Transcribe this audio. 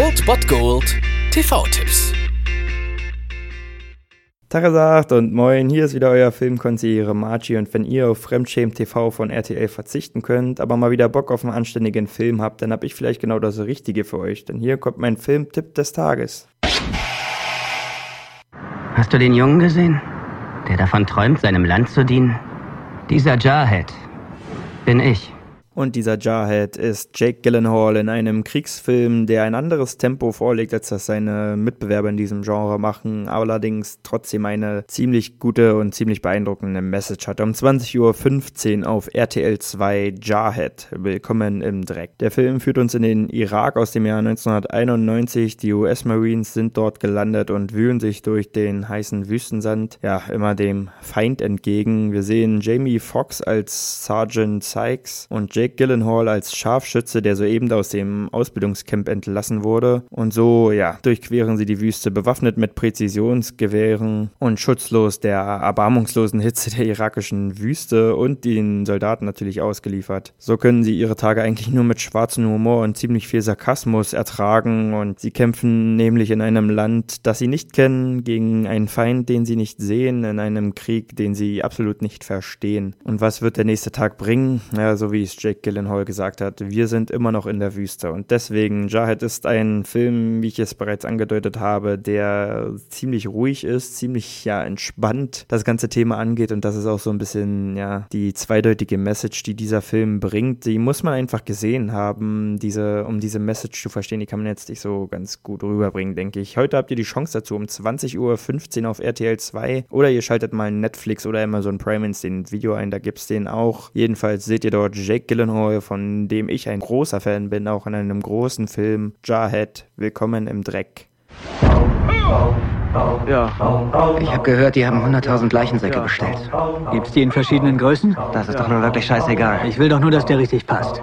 Old Bot Gold TV-Tipps. Tagesagt und moin, hier ist wieder euer Filmkonsigliere Margie und wenn ihr auf Fremdschämen TV von RTL verzichten könnt, aber mal wieder Bock auf einen anständigen Film habt, dann hab ich vielleicht genau das Richtige für euch, denn hier kommt mein Filmtipp des Tages. Hast du den Jungen gesehen, der davon träumt, seinem Land zu dienen? Dieser Jarhead bin ich. Und dieser Jarhead ist Jake Gyllenhaal in einem Kriegsfilm, der ein anderes Tempo vorlegt, als das seine Mitbewerber in diesem Genre machen, allerdings trotzdem eine ziemlich gute und ziemlich beeindruckende Message hat. Um 20.15 Uhr auf RTL 2 Jarhead. Willkommen im Dreck. Der Film führt uns in den Irak aus dem Jahr 1991. Die US-Marines sind dort gelandet und wühlen sich durch den heißen Wüstensand, ja, immer dem Feind entgegen. Wir sehen Jamie Foxx als Sergeant Sykes und Jake Jake Gyllenhaal als Scharfschütze, der soeben aus dem Ausbildungscamp entlassen wurde. Und so, ja, durchqueren sie die Wüste, bewaffnet mit Präzisionsgewehren und schutzlos der erbarmungslosen Hitze der irakischen Wüste und den Soldaten natürlich ausgeliefert. So können sie ihre Tage eigentlich nur mit schwarzem Humor und ziemlich viel Sarkasmus ertragen und sie kämpfen nämlich in einem Land, das sie nicht kennen, gegen einen Feind, den sie nicht sehen, in einem Krieg, den sie absolut nicht verstehen. Und was wird der nächste Tag bringen? Ja, so wie es Jake Jake Gyllenhaal gesagt hat, wir sind immer noch in der Wüste. Und deswegen, Jarhead ist ein Film, wie ich es bereits angedeutet habe, der ziemlich ruhig ist, ziemlich ja entspannt das ganze Thema angeht. Und das ist auch so ein bisschen ja die zweideutige Message, die dieser Film bringt. Die muss man einfach gesehen haben, diese, um diese Message zu verstehen. Die kann man jetzt nicht so ganz gut rüberbringen, denke ich. Heute habt ihr die Chance dazu um 20.15 Uhr auf RTL 2 oder ihr schaltet mal Netflix oder Amazon Prime ins Video ein, da gibt es den auch. Jedenfalls seht ihr dort Jake Gyllenhaal Gyllenhaal, von dem ich ein großer Fan bin, auch in einem großen Film, Jarhead, Willkommen im Dreck. Ja. Ich habe gehört, die haben 100.000 Leichensäcke bestellt. Gibt's die in verschiedenen Größen? Das ist doch nur wirklich scheißegal. Ich will doch nur, dass der richtig passt.